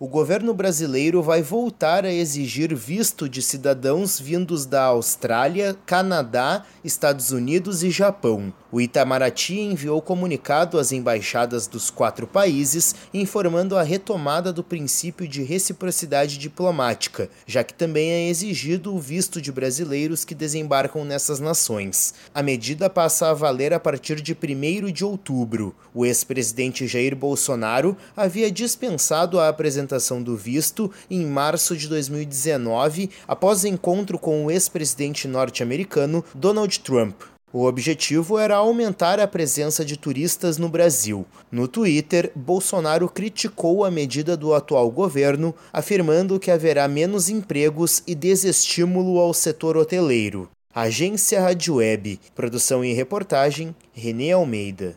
o governo brasileiro vai voltar a exigir visto de cidadãos vindos da Austrália, Canadá, Estados Unidos e Japão. O Itamaraty enviou comunicado às embaixadas dos quatro países informando a retomada do princípio de reciprocidade diplomática, já que também é exigido o visto de brasileiros que desembarcam nessas nações. A medida passa a valer a partir de 1 de outubro. O ex-presidente Jair Bolsonaro havia dispensado a apresentação do visto em março de 2019, após encontro com o ex-presidente norte-americano Donald Trump. O objetivo era aumentar a presença de turistas no Brasil. No Twitter, Bolsonaro criticou a medida do atual governo, afirmando que haverá menos empregos e desestímulo ao setor hoteleiro. Agência Rádio Web, produção e reportagem, Renê Almeida.